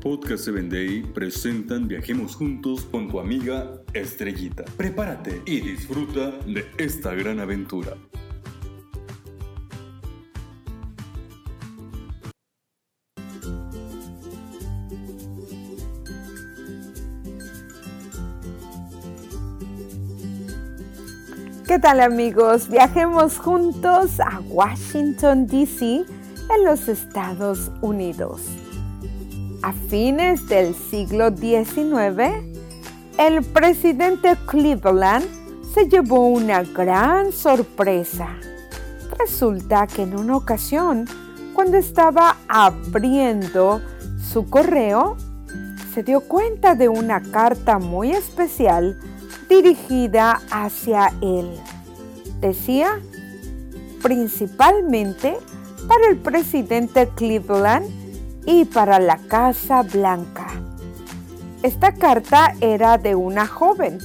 Podcast 7 Day presentan Viajemos Juntos con tu amiga Estrellita. Prepárate y disfruta de esta gran aventura. ¿Qué tal amigos? Viajemos juntos a Washington, D.C. en los Estados Unidos. A fines del siglo XIX, el presidente Cleveland se llevó una gran sorpresa. Resulta que en una ocasión, cuando estaba abriendo su correo, se dio cuenta de una carta muy especial dirigida hacia él. Decía, principalmente para el presidente Cleveland y para la Casa Blanca. Esta carta era de una joven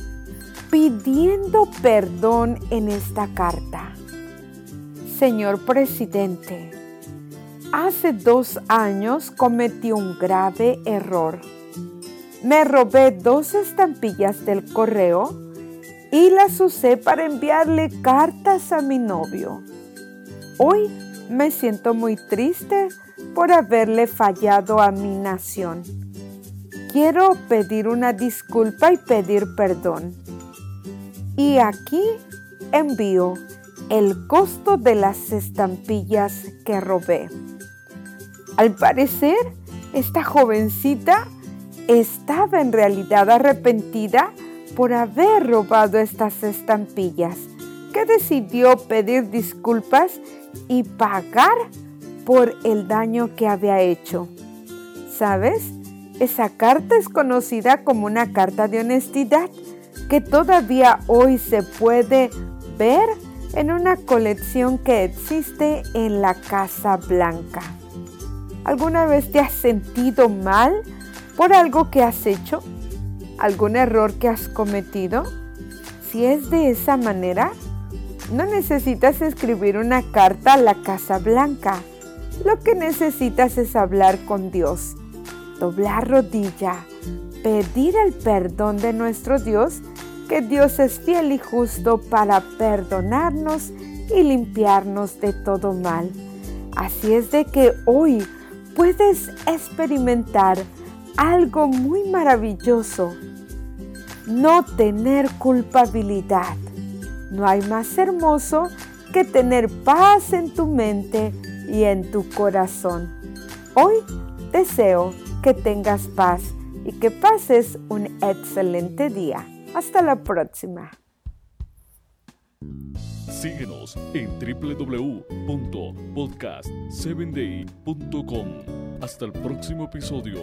pidiendo perdón en esta carta. Señor presidente, hace dos años cometí un grave error me robé dos estampillas del correo y las usé para enviarle cartas a mi novio. Hoy me siento muy triste por haberle fallado a mi nación. Quiero pedir una disculpa y pedir perdón. Y aquí envío el costo de las estampillas que robé. Al parecer, esta jovencita estaba en realidad arrepentida por haber robado estas estampillas, que decidió pedir disculpas y pagar por el daño que había hecho. ¿Sabes? Esa carta es conocida como una carta de honestidad que todavía hoy se puede ver en una colección que existe en la Casa Blanca. ¿Alguna vez te has sentido mal por algo que has hecho, algún error que has cometido? Si es de esa manera, no necesitas escribir una carta a la Casa Blanca. Lo que necesitas es hablar con Dios, doblar rodilla, pedir el perdón de nuestro Dios, que Dios es fiel y justo para perdonarnos y limpiarnos de todo mal. Así es de que hoy puedes experimentar algo muy maravilloso, no tener culpabilidad. No hay más hermoso que tener paz en tu mente y en tu corazón. Hoy deseo que tengas paz y que pases un excelente día. Hasta la próxima. Síguenos en www.podcast7day.com. Hasta el próximo episodio.